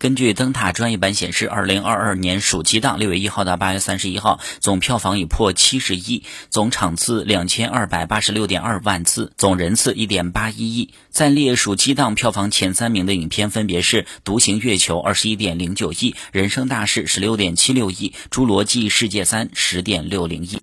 根据灯塔专业版显示二零二二年暑期档六月一号到八月三十一号总票房已破七十亿总场次两千二百八十六点二万次总人次一点八一亿。暂列暑期档票房前三名的影片分别是独行月球二十一点零九亿人生大事十六点七六亿侏罗纪世界三十点六零亿。